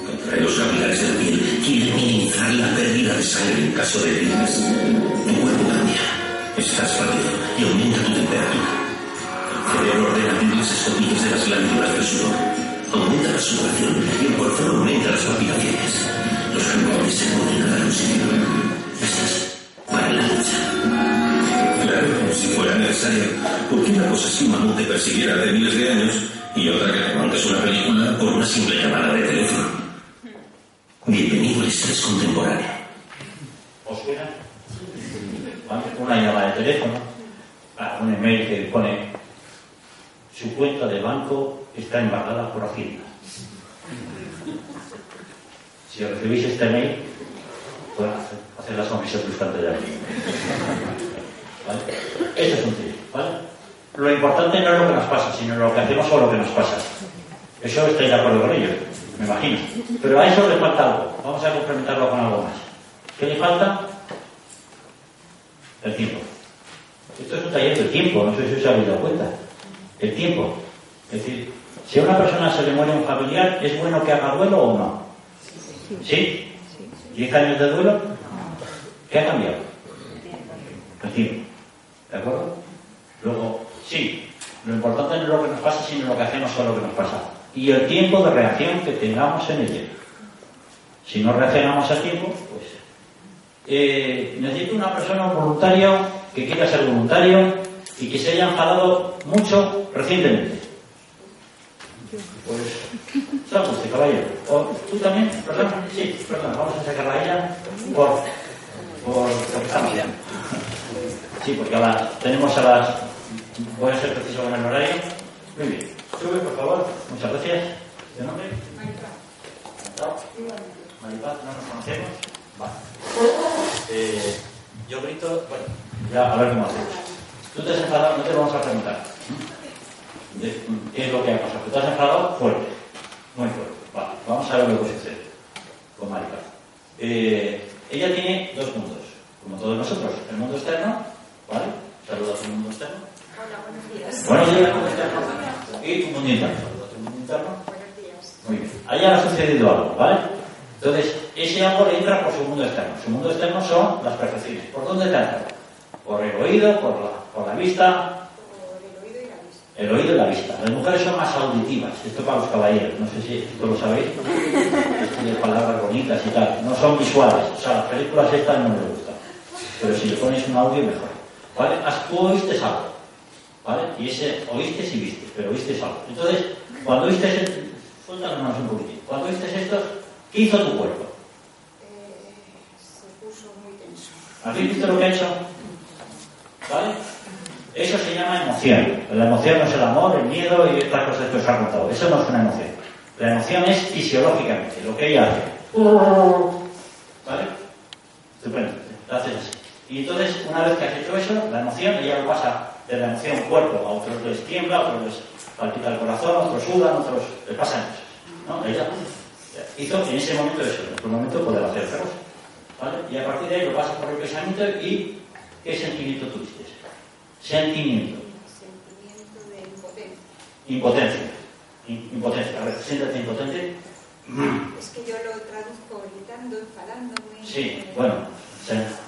Contrae los capilares de la piel, quiere minimizar la pérdida de sangre en caso de heridas. Tu cuerpo cambia, estás pálido y aumenta tu temperatura. El cerebro ordena abrir las escotillas de las glándulas del sudor. Aumenta la sudoración y el corazón aumenta las palpitaciones. Los pulmones se a dar oxígeno. Estás para la lucha. Claro, como si fuera necesario. ¿Por qué una cosa un mamut te persiguiera de miles de años y otra que te montes una película por una simple llamada de teléfono? Bienvenido al estrés contemporáneo. ¿Os suena? Una llamada de teléfono, a un email que pone su cuenta de banco está embargada por Hacienda. Si recibís este mail, pues hacer la sonrisa de aquí. Eso es un tiro, ¿vale? Lo importante no es lo que nos pasa, sino lo que hacemos o lo que nos pasa. Eso estoy de acuerdo con ello, me imagino. Pero a eso le falta algo. Vamos a complementarlo con algo más. ¿Qué le falta? El tiempo. Esto es un taller del tiempo, no sé si os habéis dado cuenta. El tiempo. Es decir, si a una persona se le muere un familiar, ¿es bueno que haga duelo o no? ¿Sí? ¿Diez años de duelo? ¿Qué ha cambiado? Tiempo. ¿De acuerdo? Luego, sí, lo importante no es lo que nos pasa, sino lo que hacemos con lo que nos pasa. Y el tiempo de reacción que tengamos en ello. Si no reaccionamos a tiempo, pues eh, necesito una persona, un voluntario, que quiera ser voluntario y que se haya enfadado mucho recientemente. Pues, usted, caballero. O, ¿Tú también? ¿Perdón? Sí, perdón, vamos a sacarla a ella por, por. Sí, porque a las, tenemos a las... Voy a ser preciso con el horario. Muy bien. Sube, por favor. Muchas gracias. ¿De nombre? Maripaz. Maripaz, no nos conocemos. Vale. Eh, yo grito, bueno, ya a ver cómo hacemos. Tú te has enfadado, no te vamos a preguntar. ¿Qué es lo que ha pasado? Tú te has enfadado fuerte, muy fuerte. Vale, vamos a ver lo que sucede con Maripaz. Eh, ella tiene dos mundos, como todos nosotros. El mundo externo, ¿vale? Saluda a tu mundo externo. Hola, buenos días. Buenos días, mundo externo. Y tu mundo interno. Saluda a tu mundo interno. Buenos días. haya sucedido algo, ¿vale? Entonces, ese algo le entra por su mundo externo. Su mundo externo son las percepciones. ¿Por dónde te entra? Por el oído, por la, por la vista, el oído y la vista. Las mujeres son más auditivas, esto para los caballeros, no sé si esto lo sabéis, de palabras bonitas y tal, no son visuales, o sea, las películas estas no me gustan, pero si le pones un audio mejor. ¿Vale? Tú oíste algo, ¿vale? Y ese oíste y viste, pero oíste algo. Entonces, cuando oíste, manos un poquitín, cuando oíste esto, ¿qué hizo tu cuerpo? se puso muy tenso. ¿Habéis visto lo que ha hecho? ¿Vale? Eso se llama emoción. La emoción no es el amor, el miedo y estas cosas que os ha contado. Eso no es una emoción. La emoción es fisiológicamente, lo que ella hace. ¿Vale? Estupendo. Haces así. Y entonces, una vez que has hecho eso, la emoción, ella lo pasa de la emoción cuerpo, a otros les tiembla, a otros les palpita el corazón, a otros sudan, a otros le pasan cosas. ¿No? Ella hizo en ese momento eso, en otro momento poder hacer otra cosa. ¿Vale? Y a partir de ahí lo pasas por el pensamiento y ¿qué sentimiento tuviste? Sentimiento. Sentimiento de impotencia. Impotencia. Impotencia. A ver, siéntate impotente. Es que yo lo traduzco gritando, enfadándome. Sí, bueno,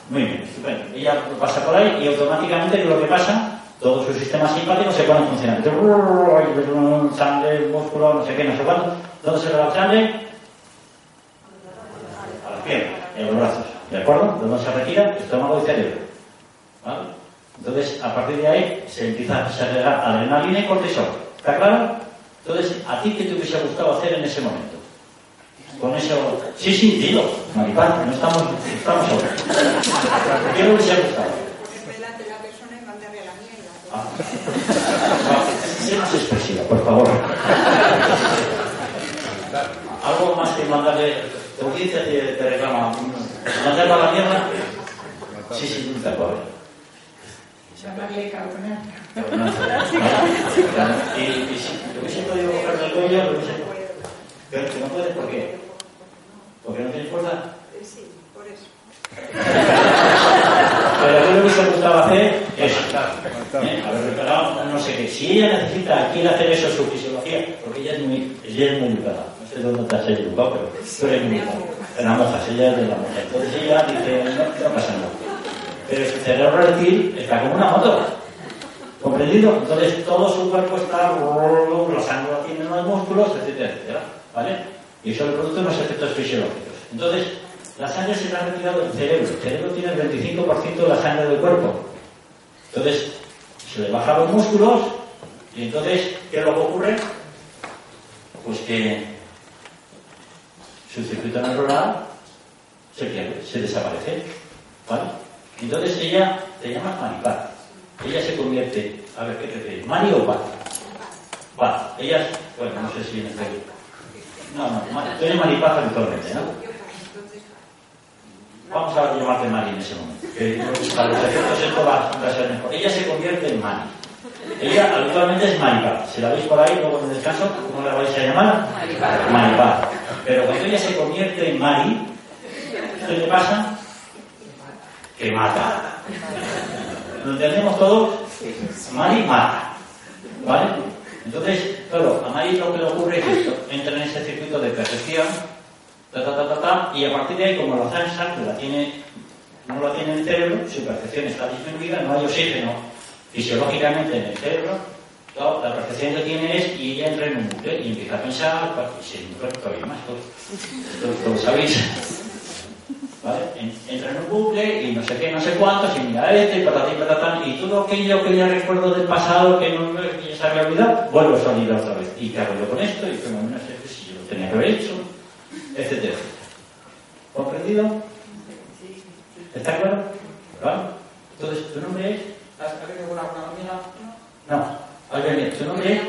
muy bien, estupendo. Ella pasa por ahí y automáticamente ¿qué es lo que pasa? Todo su sistema simpático se pone en funcionamiento. Sangre, músculo, no sé qué, no sé cuánto. ¿Dónde se le va la sangre? A las piernas a los brazos. ¿De acuerdo? ¿De dónde se retira? Estómago y cerebro. ¿Vale? Entonces, a partir de ahí se empieza a segregar adrenalina y cortisol. ¿Está claro? Entonces, ¿a ti qué te hubiese gustado hacer en ese momento? Con eso. Sí, sí, dilo, Maripán, no estamos, estamos solos. ¿Qué le hubiese gustado? Ah. Sé más expresiva, por favor. Algo más que mandarle. Tu audiencia te, te reclama. ¿Mandarle a la mierda? Sí, sí, te acuerdo. Llamarle cabronada. Y, si le hubiese podido coger del cuello, le hubiese. Pero que no puedes, ¿por qué? Porque no tienes fuerza. Sí, por eso. Pero ¿qué le hubiese gustado hacer? Eso. ¿Eh? Haberle pegado, no sé qué. Si ella necesita, quiere hacer eso su fisiología, porque ella es muy, ella es muy educada. No sé dónde te has educado, pero tú eres muy educada. En la moja, ella es de la moja. Entonces ella dice, no, no pasa nada. Pero su cerebro reptil está como una moto. ¿Comprendido? Entonces todo su cuerpo está, la sangre la tiene en los músculos, etcétera. ¿Vale? Y eso le produce unos efectos fisiológicos. Entonces, la sangre se le ha retirado del cerebro. El cerebro tiene el 25% de la sangre del cuerpo. Entonces, se le bajan los músculos y entonces, ¿qué es lo que ocurre? Pues que su circuito neuronal se pierde, se desaparece. ¿Vale? Entonces ella te llama Maripaz. Ella se convierte, a ver, ¿qué prefieres? ¿Mari o Paz? Paz. Ella, bueno, no sé si en este... No, no, tú eres Maripaz habitualmente, ¿no? Vamos a llamarte Mari en ese momento. Que para los efectos esto va va a ser mejor. Ella se convierte en Mari. Ella habitualmente es Maripaz. Si la veis por ahí, luego en el descanso, ¿cómo la vais a llamar? Maripaz. Maripaz. Pero cuando ella se convierte en Mari, ¿qué le pasa? Que mata. ¿Lo entendemos todos? Mari mata. ¿Vale? Entonces, claro, a Mari lo que le ocurre es esto. Entra en ese circuito de percepción, ta, ta, ta, ta, ta, y a partir de ahí, como la sangre la tiene, no la tiene en el cerebro, su percepción está disminuida, no hay oxígeno fisiológicamente en el cerebro, la percepción que tiene es, y ella entra en un bucle y empieza a pensar, pues, y se entra todavía más. Esto lo sabéis. ¿Vale? En- Entra en un bucle y no sé qué, no sé cuántos, y mira este, y patatín, patatán, y todo aquello que ya recuerdo del pasado que, no, que ya se había olvidado, vuelve a salir otra vez. ¿Y qué hago yo con esto? Y como no sé si yo lo tenía que haber hecho, etcétera. ¿Comprendido? ¿Está claro? ¿Vale? Entonces, ¿tu nombre es? ¿Has con alguna amiga? No. ¿Alguien? ¿Tu nombre es?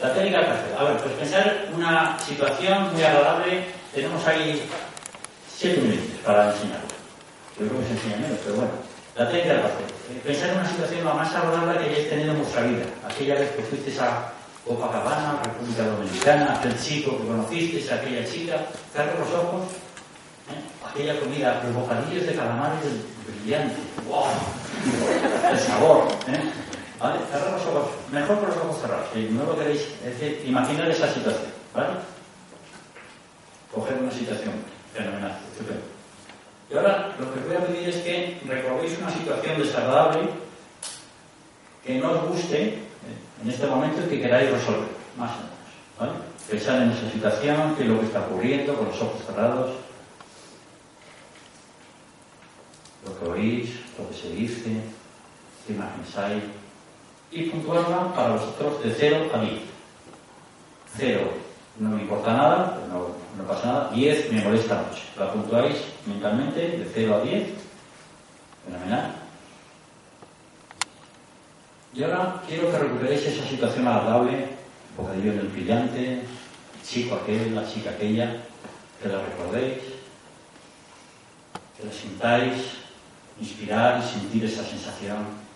La técnica del pastel. A ver, pues pensar una situación muy agradable. Tenemos ahí siete minutos para enseñarlo. Yo creo que se enseña menos, pero bueno. La técnica del pastel. Eh, Pensar en una situación lo más agradable que hayáis tenido en vuestra vida. Aquella vez que fuisteis a Copacabana, República Dominicana, aquel chico que conocisteis, aquella chica, cerra los ojos, ¿eh? aquella comida, los bocadillos de calamares brillante, ¡wow! El sabor, ¿eh? ¿Vale? Los ojos, mejor con los ojos cerrados, si no lo queréis, decir, imaginar esa situación, ¿vale? Coger una situación fenomenal, estupendo. Y ahora lo que voy a pedir es que recordéis una situación desagradable que no os guste eh, en este momento y que queráis resolver, más o menos. ¿vale? Pensad en esa situación, qué es lo que está ocurriendo, con los ojos cerrados, lo que oís, lo que se dice, qué imágenes hay, y puntuarla para vosotros de 0 a 10. 0 no me importa nada, no, no pasa nada, 10 me molesta mucho. La puntuáis mentalmente de 0 a 10, fenomenal. Y ahora quiero que recuperéis esa situación agradable, bocadillo en el brillante, el chico aquel, la chica aquella, que la recordéis, que la sintáis, inspirar y sentir esa sensación.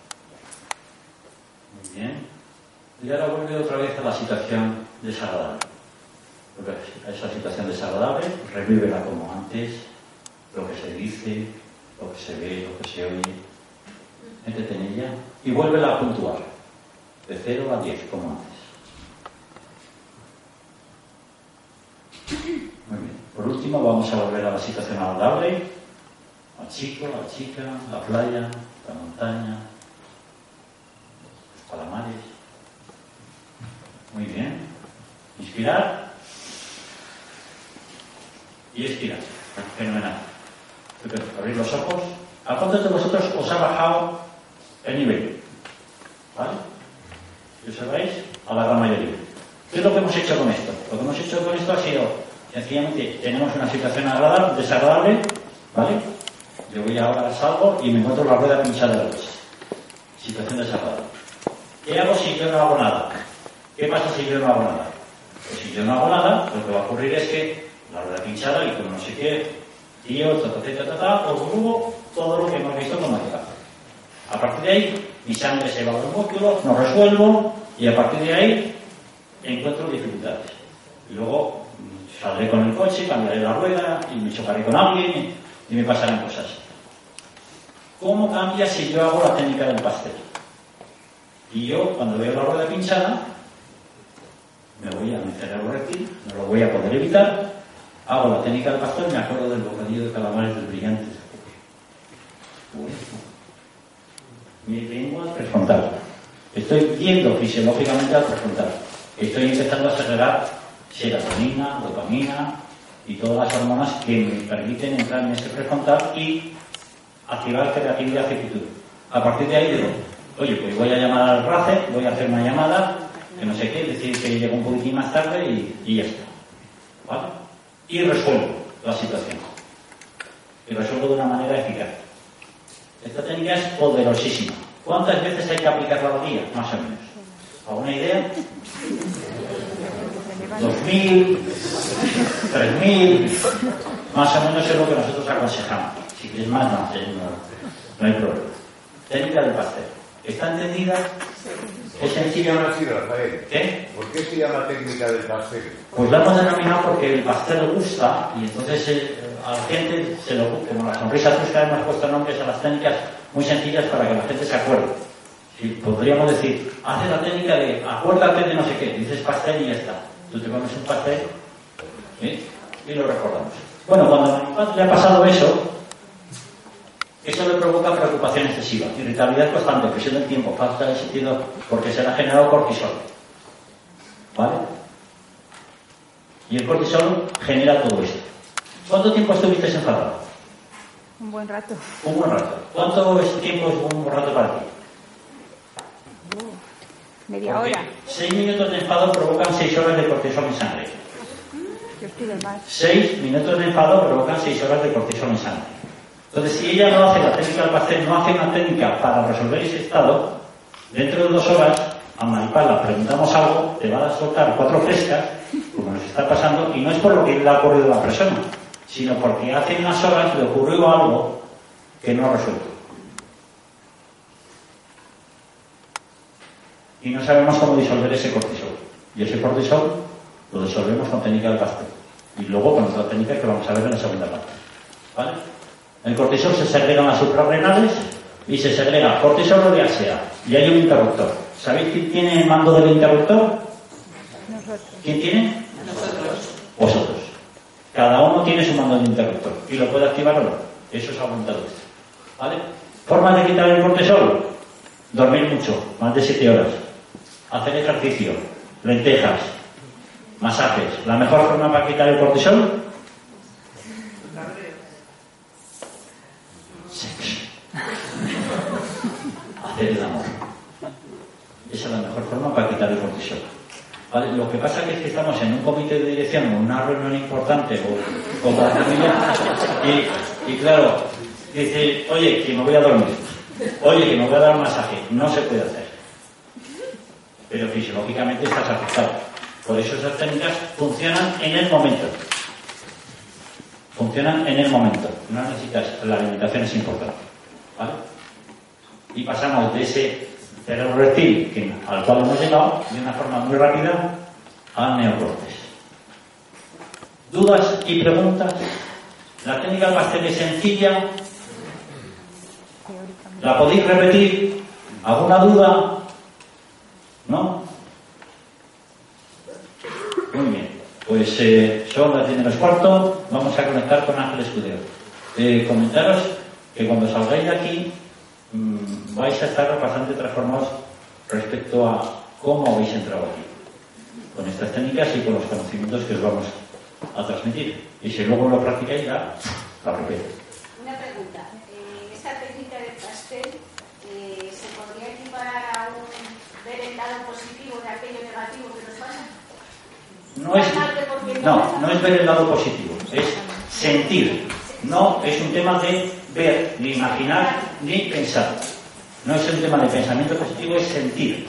Bien. Y ahora vuelve otra vez a la situación desagradable. A esa situación desagradable, revívela como antes, lo que se dice, lo que se ve, lo que se oye. Métete en ella y vuélvela a puntuar. De 0 a 10, como antes. Muy bien. Por último, vamos a volver a la situación agradable. Al chico, a la chica, la playa, la montaña, calamares. Muy bien. Inspirar y expirar. Fenomenal. Abrir los ojos. ¿A cuántos de vosotros os ha bajado el nivel? ¿Vale? ¿Lo sabéis? A la gran mayoría. ¿Qué es lo que hemos hecho con esto? Lo que hemos hecho con esto ha sido, sencillamente, tenemos una situación agradable, desagradable, ¿vale? Yo voy ahora, salgo y me encuentro la rueda pinchada del coche. Situación desagradable. ¿Qué hago si yo no hago nada? ¿Qué pasa si yo no hago nada? Pues si yo no hago nada, lo que va a ocurrir es que la rueda pinchada y como no sé qué, tío, ta, ta, ta, ta, ta, os rubo todo lo que hemos visto como que A partir de ahí, mi sangre se va a los músculos, no resuelvo y a partir de ahí encuentro dificultades. Y luego saldré con el coche, cambiaré la rueda y me chocaré con alguien y me pasarán cosas. ¿Cómo cambia si yo hago la técnica del pastel? Y yo, cuando veo la rueda pinchada, me voy a mi cerebro rectil, no lo voy a poder evitar, hago la técnica del pastel y me acuerdo del bocadillo de calamares del brillante. Mi lengua prefrontal. Estoy viendo fisiológicamente al prefrontal. Estoy empezando a segregar serotonina, dopamina y todas las hormonas que me permiten entrar en ese prefrontal y activar creatividad y futuro. A partir de ahí digo, oye, pues voy a llamar al RACE, voy a hacer una llamada, que no sé qué, decir que llego un poquitín más tarde y, ya está. ¿Vale? Y resuelvo la situación. Y resuelvo de una manera eficaz. Esta técnica es poderosísima. ¿Cuántas veces hay que aplicarla al día? Más o menos. ¿Alguna idea? ¿Dos mil? ¿Tres mil? Más o menos es lo que nosotros aconsejamos. Si quieres más, no, no, no hay problema. Técnica del pastel. ¿Está entendida? Es ¿Qué se sencilla. llama así, Rafael? ¿Qué? ¿Por qué se llama técnica del pastel? Pues la hemos denominado porque el pastel gusta y entonces eh, a la gente se lo como la sonrisa trusca hemos puesto nombres a las técnicas muy sencillas para que la gente se acuerde. Sí, podríamos decir, hace la técnica de acuérdate de no sé qué, dices pastel y ya está. Tú te comes un pastel ¿sí? y lo recordamos. Bueno, cuando a mi padre le ha pasado eso, eso le provoca preocupación excesiva, irritabilidad constante, presión del tiempo, falta de sentido, porque se le ha generado cortisol. ¿Vale? Y el cortisol genera todo esto. ¿Cuánto tiempo estuviste enfadado? Un buen rato. Un buen rato. ¿Cuánto es tiempo es un buen rato para ti? Media Porque hora. Seis minutos de enfado provocan seis horas de cortisol en sangre. Yo pido más. Seis minutos de enfado provocan seis horas de cortisol en sangre. Entonces, si ella no hace la técnica del pastel, no hace una técnica para resolver ese estado, dentro de dos horas, a Maripal preguntamos algo, te va a soltar cuatro frescas, como nos está pasando, y no es por lo que le ha ocurrido a la persona, sino porque hace unas horas le ocurrió algo que no ha resuelto. Y no sabemos cómo disolver ese cortisol. Y ese cortisol lo disolvemos con técnica del pastel. Y luego con otra técnica que vamos a ver en la segunda parte. ¿Vale? El cortisol se segrega en las suprarrenales y se segrega cortisol o diáxea. Y hay un interruptor. ¿Sabéis quién tiene el mando del interruptor? Nosotros. ¿Quién tiene? Nosotros. Vosotros. Cada uno tiene su mando de interruptor y lo puede activar o no. Eso es esto. ¿Vale? Forma de quitar el cortisol. Dormir mucho, más de 7 horas. Hacer ejercicio, lentejas, masajes. ¿La mejor forma para quitar el cortisol? Hacer el amor. Esa es la mejor forma para quitar el cortisol. ¿Vale? Lo que pasa es que estamos en un comité de dirección o una reunión importante o con la familia y, y claro, dice, oye, que me voy a dormir, oye, que me voy a dar masaje. No se puede hacer. Pero fisiológicamente estás afectado. Por eso esas técnicas funcionan en el momento. Funcionan en el momento. No necesitas, la alimentación es importante. ¿Vale? Y pasamos de ese cerebro reptil al cual hemos llegado de una forma muy rápida al neocortes. ¿Dudas y preguntas? La técnica del pastel es sencilla. ¿La podéis repetir? ¿Alguna duda? ¿No? Muy bien. Pues eh, son las 10 menos cuarto. Vamos a conectar con Ángel Escudero. Eh, comentaros que cuando salgáis de aquí mm, vais a estar bastante transformados respecto a cómo habéis entrado aquí. Con estas técnicas y con los conocimientos que os vamos a transmitir. Y si luego lo practicáis la repito. Una pregunta. Eh, esta técnica del pastel eh, se podría equiparar a un ver el lado positivo de aquello negativo que nos. No es, no, no es ver el lado positivo, es sentir. No es un tema de ver, ni imaginar, ni pensar. No es un tema de pensamiento positivo, es sentir.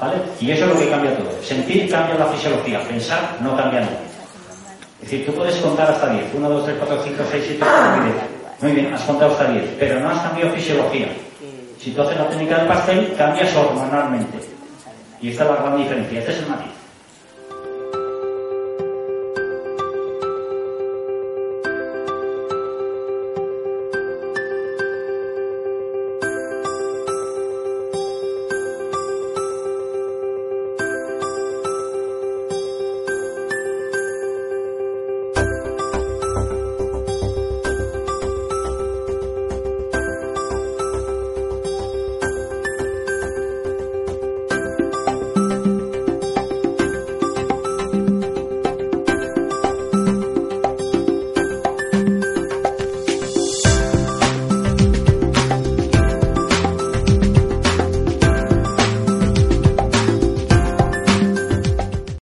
¿Vale? Y eso es lo que cambia todo. Sentir cambia la fisiología, pensar no cambia nada. Es decir, tú puedes contar hasta 10. 1, 2, 3, 4, 5, 6, 7, 8, 9, 10. Muy bien, has contado hasta 10, pero no has cambiado fisiología. Si tú haces la técnica del pastel, cambias hormonalmente. Y esta es la gran diferencia. Este es el matiz.